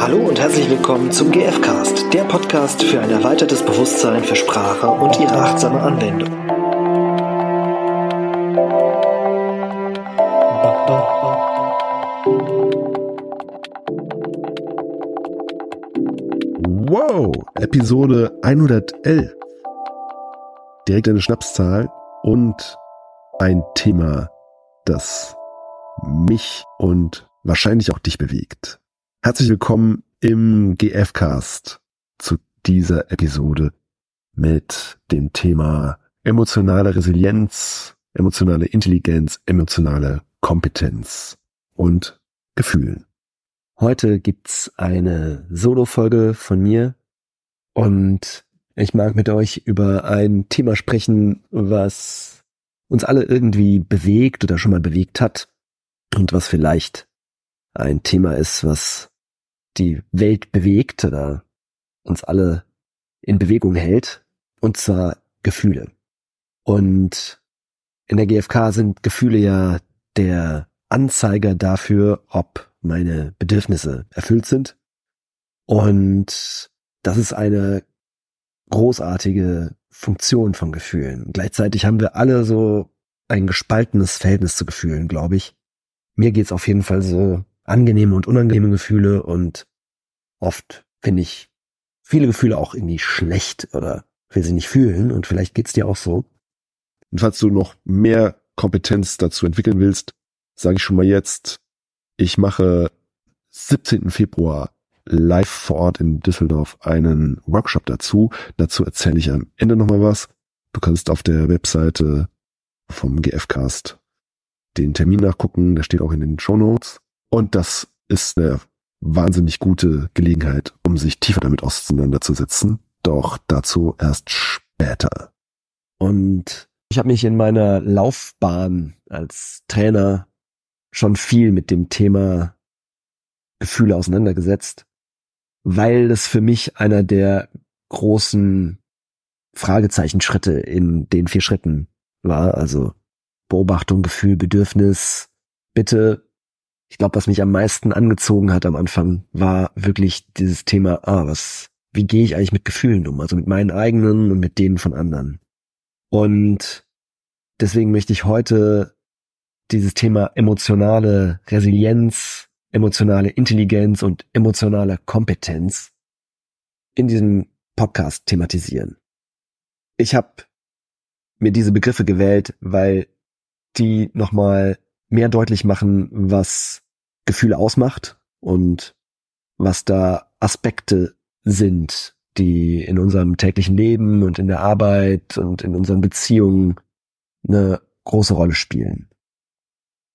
Hallo und herzlich willkommen zum GFcast, der Podcast für ein erweitertes Bewusstsein für Sprache und ihre achtsame Anwendung. Wow, Episode 111. Direkt eine Schnapszahl und ein Thema, das mich und wahrscheinlich auch dich bewegt. Herzlich willkommen im GF-Cast zu dieser Episode mit dem Thema emotionale Resilienz, emotionale Intelligenz, emotionale Kompetenz und Gefühlen. Heute gibt's eine Solo-Folge von mir und ich mag mit euch über ein Thema sprechen, was uns alle irgendwie bewegt oder schon mal bewegt hat und was vielleicht ein Thema ist, was die Welt bewegt oder uns alle in Bewegung hält, und zwar Gefühle. Und in der GfK sind Gefühle ja der Anzeiger dafür, ob meine Bedürfnisse erfüllt sind. Und das ist eine großartige Funktion von Gefühlen. Gleichzeitig haben wir alle so ein gespaltenes Verhältnis zu Gefühlen, glaube ich. Mir geht's auf jeden Fall so angenehme und unangenehme Gefühle und oft finde ich viele Gefühle auch irgendwie schlecht oder will sie nicht fühlen und vielleicht geht's dir auch so. Und falls du noch mehr Kompetenz dazu entwickeln willst, sage ich schon mal jetzt, ich mache 17. Februar live vor Ort in Düsseldorf einen Workshop dazu. Dazu erzähle ich am Ende nochmal was. Du kannst auf der Webseite vom GFcast den Termin nachgucken, der steht auch in den Show Notes. Und das ist eine wahnsinnig gute Gelegenheit, um sich tiefer damit auseinanderzusetzen. Doch dazu erst später. Und ich habe mich in meiner Laufbahn als Trainer schon viel mit dem Thema Gefühle auseinandergesetzt weil das für mich einer der großen Fragezeichenschritte in den vier Schritten war. Also Beobachtung, Gefühl, Bedürfnis. Bitte, ich glaube, was mich am meisten angezogen hat am Anfang, war wirklich dieses Thema, ah, was, wie gehe ich eigentlich mit Gefühlen um? Also mit meinen eigenen und mit denen von anderen. Und deswegen möchte ich heute dieses Thema emotionale Resilienz emotionale Intelligenz und emotionale Kompetenz in diesem Podcast thematisieren. Ich habe mir diese Begriffe gewählt, weil die nochmal mehr deutlich machen, was Gefühle ausmacht und was da Aspekte sind, die in unserem täglichen Leben und in der Arbeit und in unseren Beziehungen eine große Rolle spielen.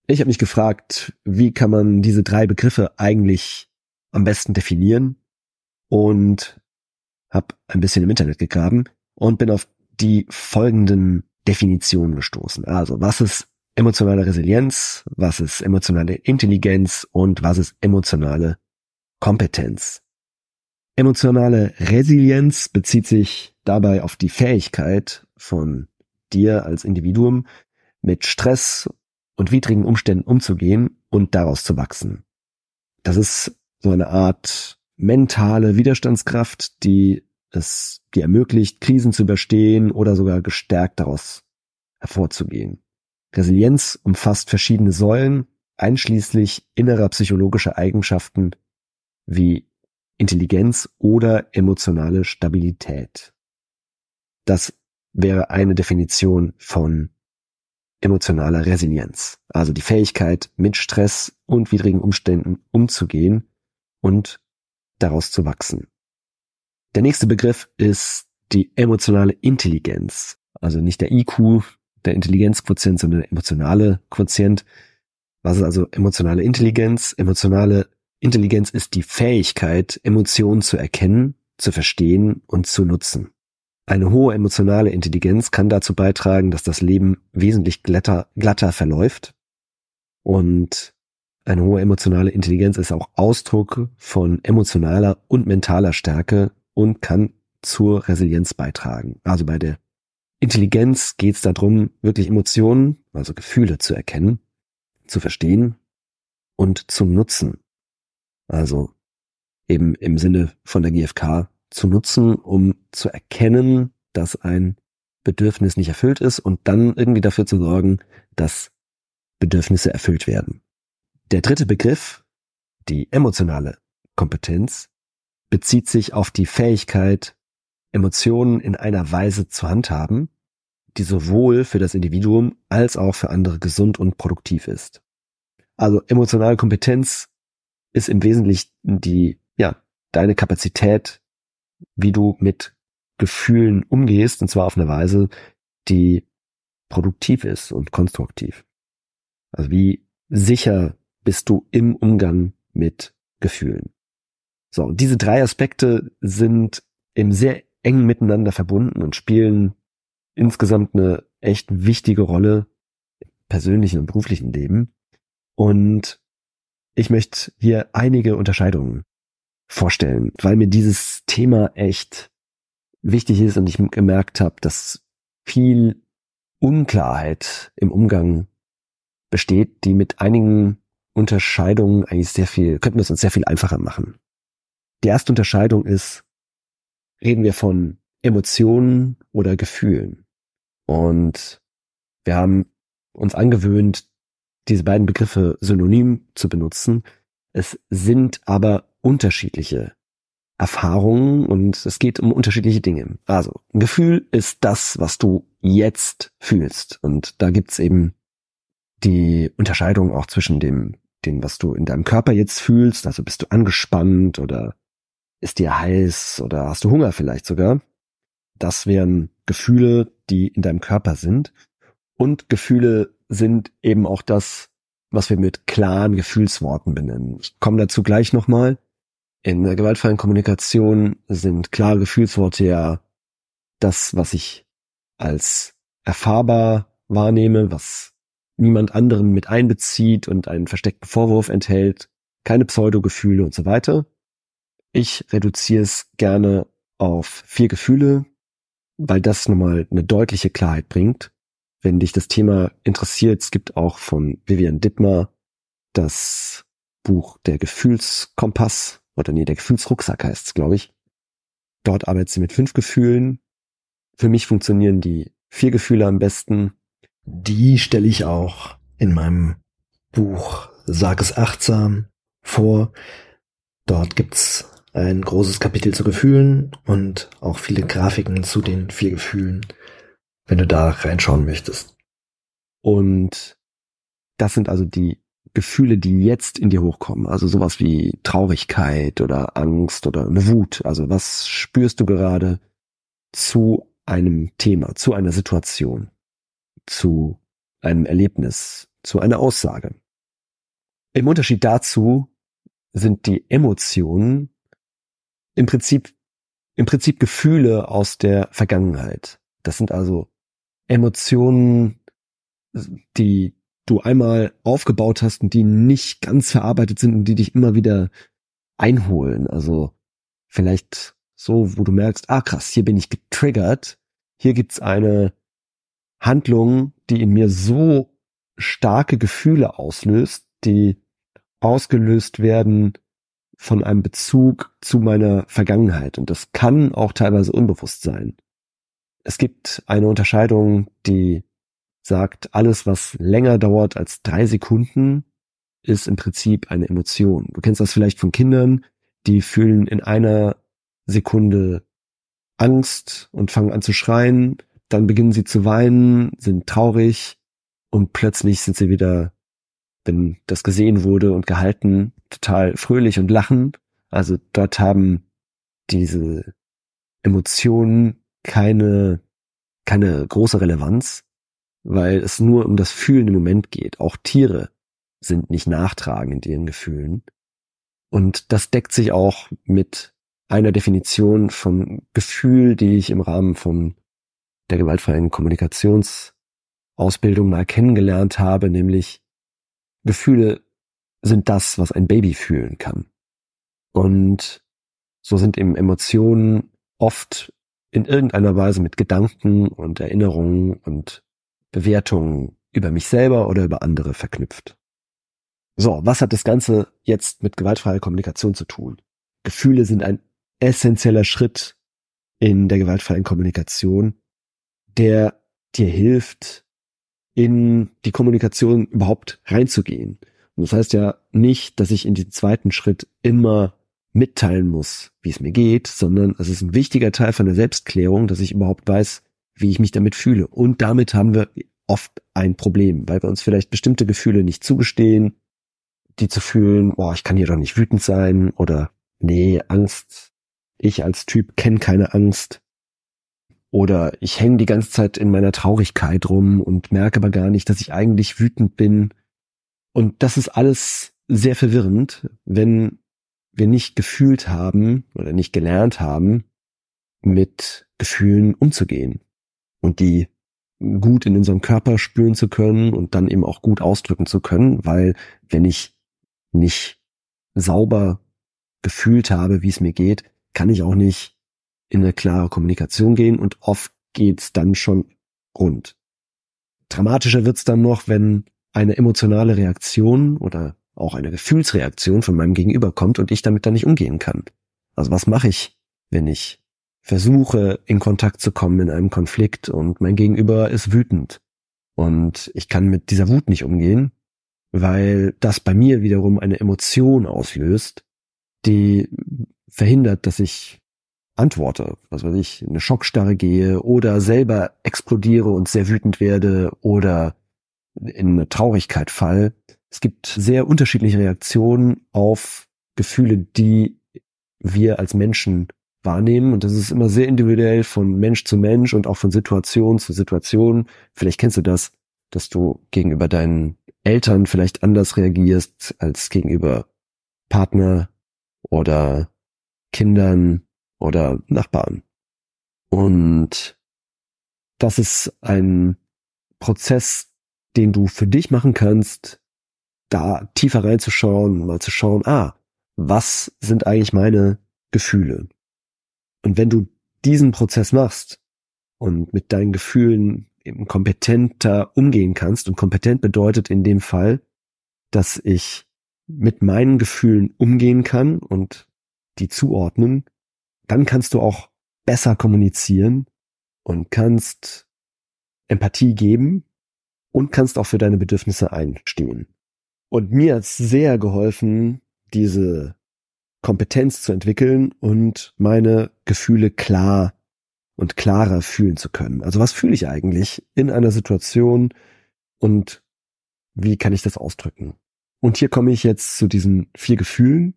Ich habe mich gefragt, wie kann man diese drei Begriffe eigentlich am besten definieren und habe ein bisschen im Internet gegraben und bin auf die folgenden Definitionen gestoßen. Also, was ist emotionale Resilienz, was ist emotionale Intelligenz und was ist emotionale Kompetenz. Emotionale Resilienz bezieht sich dabei auf die Fähigkeit von dir als Individuum mit Stress und widrigen Umständen umzugehen und daraus zu wachsen. Das ist so eine Art mentale Widerstandskraft, die es dir ermöglicht, Krisen zu überstehen oder sogar gestärkt daraus hervorzugehen. Resilienz umfasst verschiedene Säulen, einschließlich innerer psychologischer Eigenschaften wie Intelligenz oder emotionale Stabilität. Das wäre eine Definition von emotionaler Resilienz, also die Fähigkeit, mit Stress und widrigen Umständen umzugehen und daraus zu wachsen. Der nächste Begriff ist die emotionale Intelligenz, also nicht der IQ, der Intelligenzquotient, sondern der emotionale Quotient. Was ist also emotionale Intelligenz? Emotionale Intelligenz ist die Fähigkeit, Emotionen zu erkennen, zu verstehen und zu nutzen. Eine hohe emotionale Intelligenz kann dazu beitragen, dass das Leben wesentlich glatter, glatter verläuft. Und eine hohe emotionale Intelligenz ist auch Ausdruck von emotionaler und mentaler Stärke und kann zur Resilienz beitragen. Also bei der Intelligenz geht es darum, wirklich Emotionen, also Gefühle zu erkennen, zu verstehen und zu nutzen. Also eben im Sinne von der GfK zu nutzen, um zu erkennen, dass ein Bedürfnis nicht erfüllt ist und dann irgendwie dafür zu sorgen, dass Bedürfnisse erfüllt werden. Der dritte Begriff, die emotionale Kompetenz, bezieht sich auf die Fähigkeit, Emotionen in einer Weise zu handhaben, die sowohl für das Individuum als auch für andere gesund und produktiv ist. Also emotionale Kompetenz ist im Wesentlichen die, ja, deine Kapazität, wie du mit Gefühlen umgehst, und zwar auf eine Weise, die produktiv ist und konstruktiv. Also wie sicher bist du im Umgang mit Gefühlen. So, und diese drei Aspekte sind im sehr eng miteinander verbunden und spielen insgesamt eine echt wichtige Rolle im persönlichen und beruflichen Leben. Und ich möchte hier einige Unterscheidungen vorstellen, weil mir dieses Thema echt wichtig ist und ich gemerkt habe, dass viel Unklarheit im Umgang besteht, die mit einigen Unterscheidungen eigentlich sehr viel, könnten wir es uns sehr viel einfacher machen. Die erste Unterscheidung ist, reden wir von Emotionen oder Gefühlen. Und wir haben uns angewöhnt, diese beiden Begriffe synonym zu benutzen. Es sind aber unterschiedliche Erfahrungen und es geht um unterschiedliche Dinge. Also, ein Gefühl ist das, was du jetzt fühlst. Und da gibt's eben die Unterscheidung auch zwischen dem, dem, was du in deinem Körper jetzt fühlst. Also bist du angespannt oder ist dir heiß oder hast du Hunger vielleicht sogar. Das wären Gefühle, die in deinem Körper sind. Und Gefühle sind eben auch das, was wir mit klaren Gefühlsworten benennen. Ich komme dazu gleich nochmal. In der gewaltfreien Kommunikation sind klare Gefühlsworte ja das, was ich als erfahrbar wahrnehme, was niemand anderen mit einbezieht und einen versteckten Vorwurf enthält, keine Pseudogefühle und so weiter. Ich reduziere es gerne auf vier Gefühle, weil das nochmal eine deutliche Klarheit bringt. Wenn dich das Thema interessiert, es gibt auch von Vivian Dittmar das Buch Der Gefühlskompass oder nee, der Gefühlsrucksack heißt es, glaube ich. Dort arbeitet sie mit fünf Gefühlen. Für mich funktionieren die vier Gefühle am besten. Die stelle ich auch in meinem Buch Sag es achtsam vor. Dort gibt's ein großes Kapitel zu Gefühlen und auch viele Grafiken zu den vier Gefühlen, wenn du da reinschauen möchtest. Und das sind also die Gefühle, die jetzt in dir hochkommen. Also sowas wie Traurigkeit oder Angst oder eine Wut. Also was spürst du gerade zu einem Thema, zu einer Situation, zu einem Erlebnis, zu einer Aussage. Im Unterschied dazu sind die Emotionen im Prinzip, im Prinzip Gefühle aus der Vergangenheit. Das sind also Emotionen, die du einmal aufgebaut hast und die nicht ganz verarbeitet sind und die dich immer wieder einholen. Also vielleicht so, wo du merkst, ah krass, hier bin ich getriggert. Hier gibt's eine Handlung, die in mir so starke Gefühle auslöst, die ausgelöst werden von einem Bezug zu meiner Vergangenheit. Und das kann auch teilweise unbewusst sein. Es gibt eine Unterscheidung, die sagt, alles, was länger dauert als drei Sekunden, ist im Prinzip eine Emotion. Du kennst das vielleicht von Kindern, die fühlen in einer Sekunde Angst und fangen an zu schreien, dann beginnen sie zu weinen, sind traurig und plötzlich sind sie wieder, wenn das gesehen wurde und gehalten, total fröhlich und lachen. Also dort haben diese Emotionen keine, keine große Relevanz weil es nur um das Fühlen im Moment geht. Auch Tiere sind nicht nachtragend in ihren Gefühlen. Und das deckt sich auch mit einer Definition vom Gefühl, die ich im Rahmen von der gewaltfreien Kommunikationsausbildung mal kennengelernt habe, nämlich Gefühle sind das, was ein Baby fühlen kann. Und so sind eben Emotionen oft in irgendeiner Weise mit Gedanken und Erinnerungen und Bewertungen über mich selber oder über andere verknüpft. So, was hat das Ganze jetzt mit gewaltfreier Kommunikation zu tun? Gefühle sind ein essentieller Schritt in der gewaltfreien Kommunikation, der dir hilft, in die Kommunikation überhaupt reinzugehen. Und das heißt ja nicht, dass ich in diesem zweiten Schritt immer mitteilen muss, wie es mir geht, sondern es ist ein wichtiger Teil von der Selbstklärung, dass ich überhaupt weiß, wie ich mich damit fühle. Und damit haben wir oft ein Problem, weil wir uns vielleicht bestimmte Gefühle nicht zugestehen, die zu fühlen, boah, ich kann hier doch nicht wütend sein oder nee, Angst, ich als Typ kenne keine Angst. Oder ich hänge die ganze Zeit in meiner Traurigkeit rum und merke aber gar nicht, dass ich eigentlich wütend bin. Und das ist alles sehr verwirrend, wenn wir nicht gefühlt haben oder nicht gelernt haben, mit Gefühlen umzugehen und die gut in unserem Körper spüren zu können und dann eben auch gut ausdrücken zu können, weil wenn ich nicht sauber gefühlt habe, wie es mir geht, kann ich auch nicht in eine klare Kommunikation gehen und oft geht's dann schon rund. Dramatischer wird's dann noch, wenn eine emotionale Reaktion oder auch eine Gefühlsreaktion von meinem Gegenüber kommt und ich damit dann nicht umgehen kann. Also was mache ich, wenn ich versuche, in Kontakt zu kommen in einem Konflikt und mein Gegenüber ist wütend und ich kann mit dieser Wut nicht umgehen, weil das bei mir wiederum eine Emotion auslöst, die verhindert, dass ich antworte, was weiß ich, in eine Schockstarre gehe oder selber explodiere und sehr wütend werde oder in eine Traurigkeit fall. Es gibt sehr unterschiedliche Reaktionen auf Gefühle, die wir als Menschen wahrnehmen. Und das ist immer sehr individuell von Mensch zu Mensch und auch von Situation zu Situation. Vielleicht kennst du das, dass du gegenüber deinen Eltern vielleicht anders reagierst als gegenüber Partner oder Kindern oder Nachbarn. Und das ist ein Prozess, den du für dich machen kannst, da tiefer reinzuschauen, mal zu schauen, ah, was sind eigentlich meine Gefühle? Und wenn du diesen Prozess machst und mit deinen Gefühlen eben kompetenter umgehen kannst, und kompetent bedeutet in dem Fall, dass ich mit meinen Gefühlen umgehen kann und die zuordnen, dann kannst du auch besser kommunizieren und kannst Empathie geben und kannst auch für deine Bedürfnisse einstehen. Und mir hat's sehr geholfen, diese Kompetenz zu entwickeln und meine Gefühle klar und klarer fühlen zu können. Also was fühle ich eigentlich in einer Situation und wie kann ich das ausdrücken? Und hier komme ich jetzt zu diesen vier Gefühlen.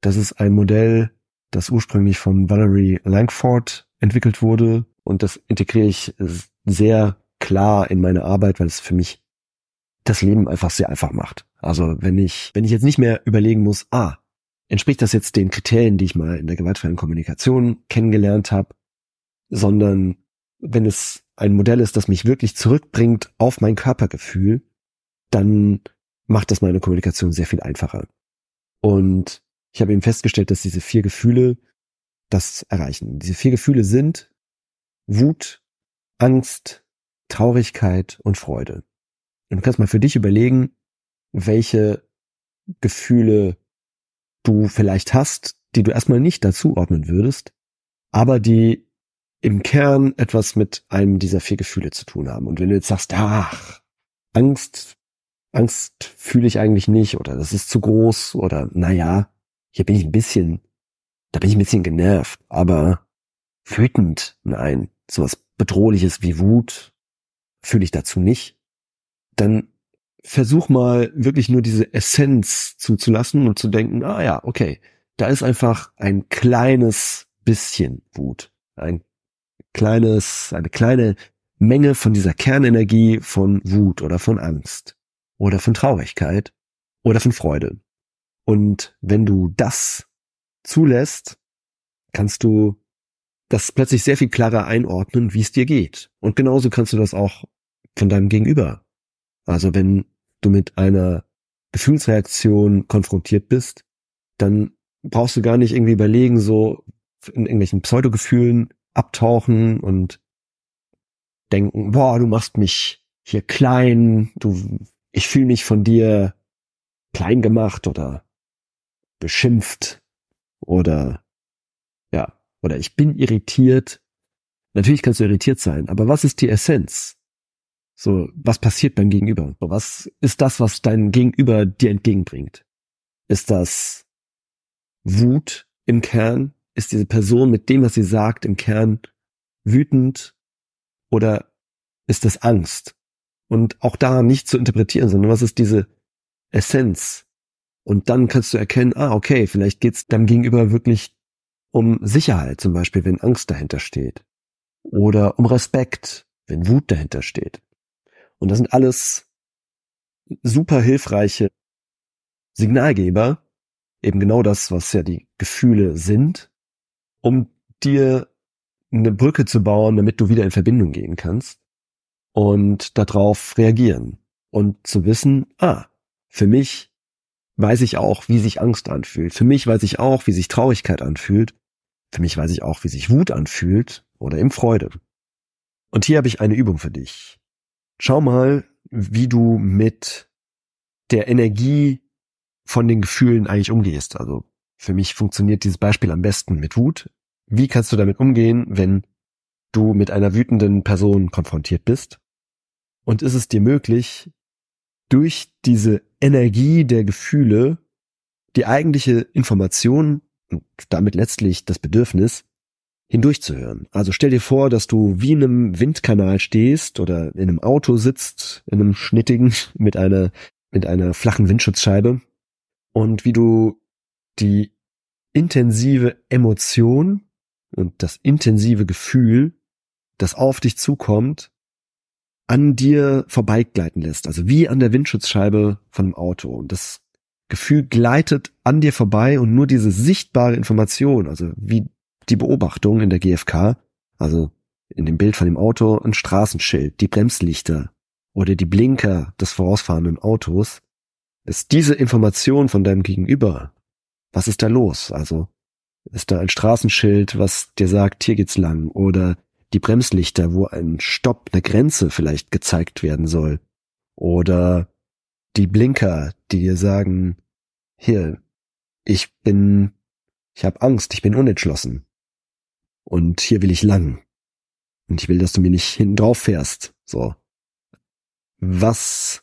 Das ist ein Modell, das ursprünglich von Valerie Langford entwickelt wurde und das integriere ich sehr klar in meine Arbeit, weil es für mich das Leben einfach sehr einfach macht. Also wenn ich, wenn ich jetzt nicht mehr überlegen muss, ah, entspricht das jetzt den Kriterien, die ich mal in der gewaltfreien Kommunikation kennengelernt habe, sondern wenn es ein Modell ist, das mich wirklich zurückbringt auf mein Körpergefühl, dann macht das meine Kommunikation sehr viel einfacher. Und ich habe eben festgestellt, dass diese vier Gefühle das erreichen. Diese vier Gefühle sind Wut, Angst, Traurigkeit und Freude. Und du kannst mal für dich überlegen, welche Gefühle du vielleicht hast, die du erstmal nicht dazuordnen würdest, aber die im Kern etwas mit einem dieser vier Gefühle zu tun haben. Und wenn du jetzt sagst, ach, Angst, Angst fühle ich eigentlich nicht oder das ist zu groß oder naja, hier bin ich ein bisschen, da bin ich ein bisschen genervt, aber wütend, nein, sowas bedrohliches wie Wut fühle ich dazu nicht, dann versuch mal wirklich nur diese Essenz zuzulassen und zu denken, ah ja, okay, da ist einfach ein kleines bisschen Wut, ein kleines, eine kleine Menge von dieser Kernenergie von Wut oder von Angst oder von Traurigkeit oder von Freude. Und wenn du das zulässt, kannst du das plötzlich sehr viel klarer einordnen, wie es dir geht. Und genauso kannst du das auch von deinem Gegenüber. Also wenn du mit einer Gefühlsreaktion konfrontiert bist, dann brauchst du gar nicht irgendwie überlegen, so in irgendwelchen Pseudogefühlen abtauchen und denken, boah, du machst mich hier klein, du, ich fühle mich von dir klein gemacht oder beschimpft oder ja, oder ich bin irritiert. Natürlich kannst du irritiert sein, aber was ist die Essenz? So, was passiert beim Gegenüber? Was ist das, was dein Gegenüber dir entgegenbringt? Ist das Wut im Kern? Ist diese Person mit dem, was sie sagt, im Kern wütend? Oder ist das Angst? Und auch da nicht zu interpretieren, sondern was ist diese Essenz? Und dann kannst du erkennen, ah, okay, vielleicht geht's deinem Gegenüber wirklich um Sicherheit, zum Beispiel, wenn Angst dahinter steht. Oder um Respekt, wenn Wut dahinter steht. Und das sind alles super hilfreiche Signalgeber, eben genau das, was ja die Gefühle sind, um dir eine Brücke zu bauen, damit du wieder in Verbindung gehen kannst und darauf reagieren und zu wissen, ah, für mich weiß ich auch, wie sich Angst anfühlt. Für mich weiß ich auch, wie sich Traurigkeit anfühlt. Für mich weiß ich auch, wie sich Wut anfühlt oder eben Freude. Und hier habe ich eine Übung für dich. Schau mal, wie du mit der Energie von den Gefühlen eigentlich umgehst. Also für mich funktioniert dieses Beispiel am besten mit Wut. Wie kannst du damit umgehen, wenn du mit einer wütenden Person konfrontiert bist? Und ist es dir möglich, durch diese Energie der Gefühle die eigentliche Information und damit letztlich das Bedürfnis hindurchzuhören. Also stell dir vor, dass du wie in einem Windkanal stehst oder in einem Auto sitzt, in einem schnittigen mit einer mit einer flachen Windschutzscheibe und wie du die intensive Emotion und das intensive Gefühl, das auf dich zukommt, an dir vorbeigleiten lässt, also wie an der Windschutzscheibe von einem Auto. Und das Gefühl gleitet an dir vorbei und nur diese sichtbare Information, also wie die Beobachtung in der GfK, also in dem Bild von dem Auto ein Straßenschild, die Bremslichter oder die Blinker des vorausfahrenden Autos, ist diese Information von deinem Gegenüber. Was ist da los? Also ist da ein Straßenschild, was dir sagt, hier geht's lang oder die Bremslichter, wo ein Stopp, eine Grenze vielleicht gezeigt werden soll. Oder die Blinker, die dir sagen, hier, ich bin, ich habe Angst, ich bin unentschlossen. Und hier will ich lang. Und ich will, dass du mir nicht hinten drauf fährst. So. Was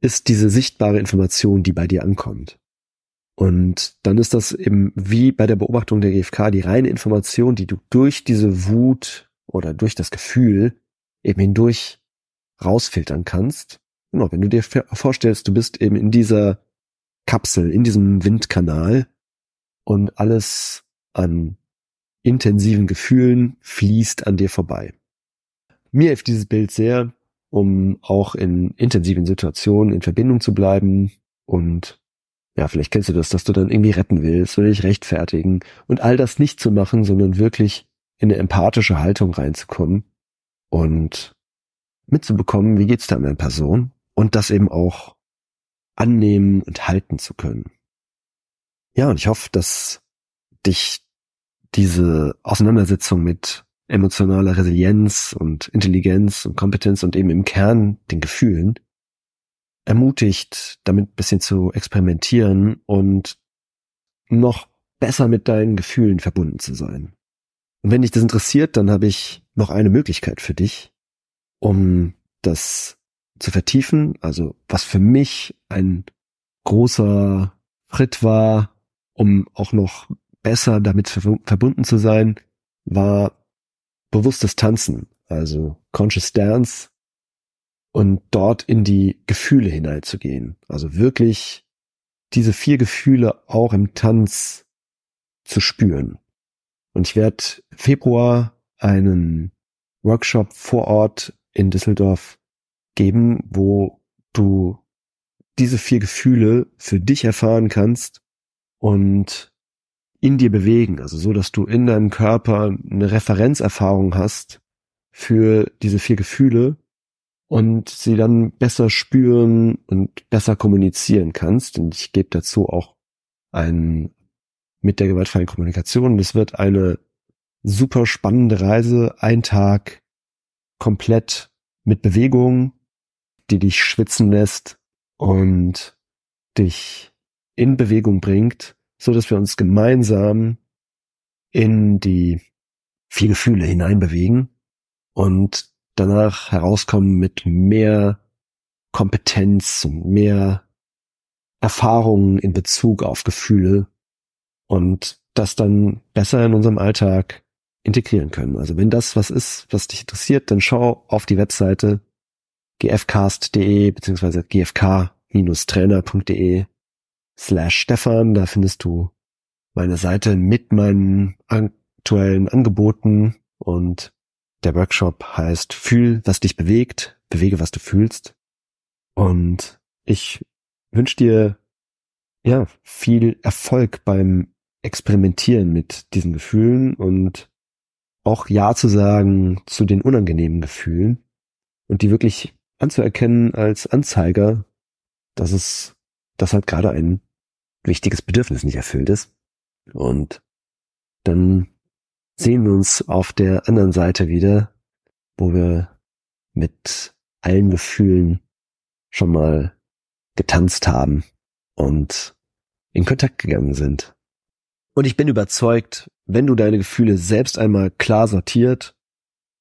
ist diese sichtbare Information, die bei dir ankommt? Und dann ist das eben wie bei der Beobachtung der GfK die reine Information, die du durch diese Wut, oder durch das Gefühl eben hindurch rausfiltern kannst. Genau, wenn du dir vorstellst, du bist eben in dieser Kapsel, in diesem Windkanal und alles an intensiven Gefühlen fließt an dir vorbei. Mir hilft dieses Bild sehr, um auch in intensiven Situationen in Verbindung zu bleiben und ja, vielleicht kennst du das, dass du dann irgendwie retten willst oder dich rechtfertigen und all das nicht zu machen, sondern wirklich in eine empathische Haltung reinzukommen und mitzubekommen, wie geht's da einer Person und das eben auch annehmen und halten zu können. Ja, und ich hoffe, dass dich diese Auseinandersetzung mit emotionaler Resilienz und Intelligenz und Kompetenz und eben im Kern den Gefühlen ermutigt, damit ein bisschen zu experimentieren und noch besser mit deinen Gefühlen verbunden zu sein. Und wenn dich das interessiert, dann habe ich noch eine Möglichkeit für dich, um das zu vertiefen. Also was für mich ein großer Schritt war, um auch noch besser damit verbunden zu sein, war bewusstes Tanzen, also Conscious Dance und dort in die Gefühle hineinzugehen. Also wirklich diese vier Gefühle auch im Tanz zu spüren. Und ich werde Februar einen Workshop vor Ort in Düsseldorf geben, wo du diese vier Gefühle für dich erfahren kannst und in dir bewegen, also so, dass du in deinem Körper eine Referenzerfahrung hast für diese vier Gefühle und sie dann besser spüren und besser kommunizieren kannst. Und ich gebe dazu auch einen mit der gewaltfreien Kommunikation. Es wird eine super spannende Reise, ein Tag komplett mit Bewegung, die dich schwitzen lässt und dich in Bewegung bringt so dass wir uns gemeinsam in die vier Gefühle hineinbewegen und danach herauskommen mit mehr Kompetenz und mehr Erfahrungen in Bezug auf Gefühle und das dann besser in unserem Alltag integrieren können. Also wenn das was ist, was dich interessiert, dann schau auf die Webseite gfcast.de beziehungsweise gfk-trainer.de slash Stefan. Da findest du meine Seite mit meinen aktuellen Angeboten und der Workshop heißt Fühl, was dich bewegt, bewege, was du fühlst. Und ich wünsche dir ja viel Erfolg beim Experimentieren mit diesen Gefühlen und auch Ja zu sagen zu den unangenehmen Gefühlen und die wirklich anzuerkennen als Anzeiger, dass es, dass halt gerade ein wichtiges Bedürfnis nicht erfüllt ist. Und dann sehen wir uns auf der anderen Seite wieder, wo wir mit allen Gefühlen schon mal getanzt haben und in Kontakt gegangen sind. Und ich bin überzeugt, wenn du deine Gefühle selbst einmal klar sortiert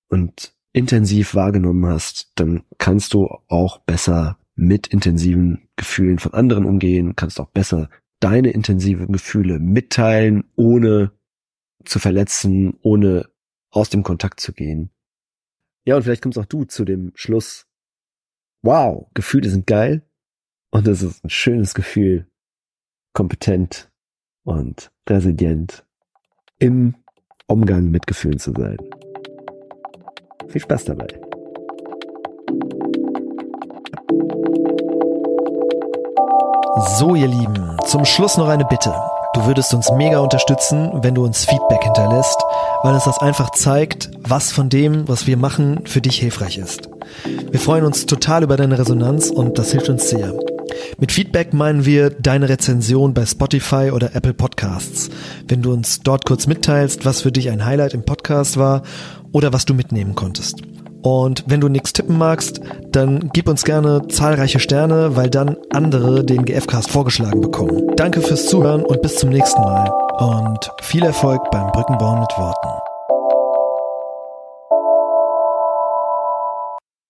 und intensiv wahrgenommen hast, dann kannst du auch besser mit intensiven Gefühlen von anderen umgehen, kannst auch besser deine intensiven Gefühle mitteilen, ohne zu verletzen, ohne aus dem Kontakt zu gehen. Ja, und vielleicht kommst auch du zu dem Schluss, wow, Gefühle sind geil und es ist ein schönes Gefühl, kompetent und resilient im Umgang mit Gefühlen zu sein. Viel Spaß dabei. So, ihr Lieben, zum Schluss noch eine Bitte. Du würdest uns mega unterstützen, wenn du uns Feedback hinterlässt, weil uns das einfach zeigt, was von dem, was wir machen, für dich hilfreich ist. Wir freuen uns total über deine Resonanz und das hilft uns sehr. Mit Feedback meinen wir deine Rezension bei Spotify oder Apple Podcasts. Wenn du uns dort kurz mitteilst, was für dich ein Highlight im Podcast war oder was du mitnehmen konntest. Und wenn du nichts tippen magst, dann gib uns gerne zahlreiche Sterne, weil dann andere den GFcast vorgeschlagen bekommen. Danke fürs Zuhören und bis zum nächsten Mal. Und viel Erfolg beim Brückenbauen mit Worten.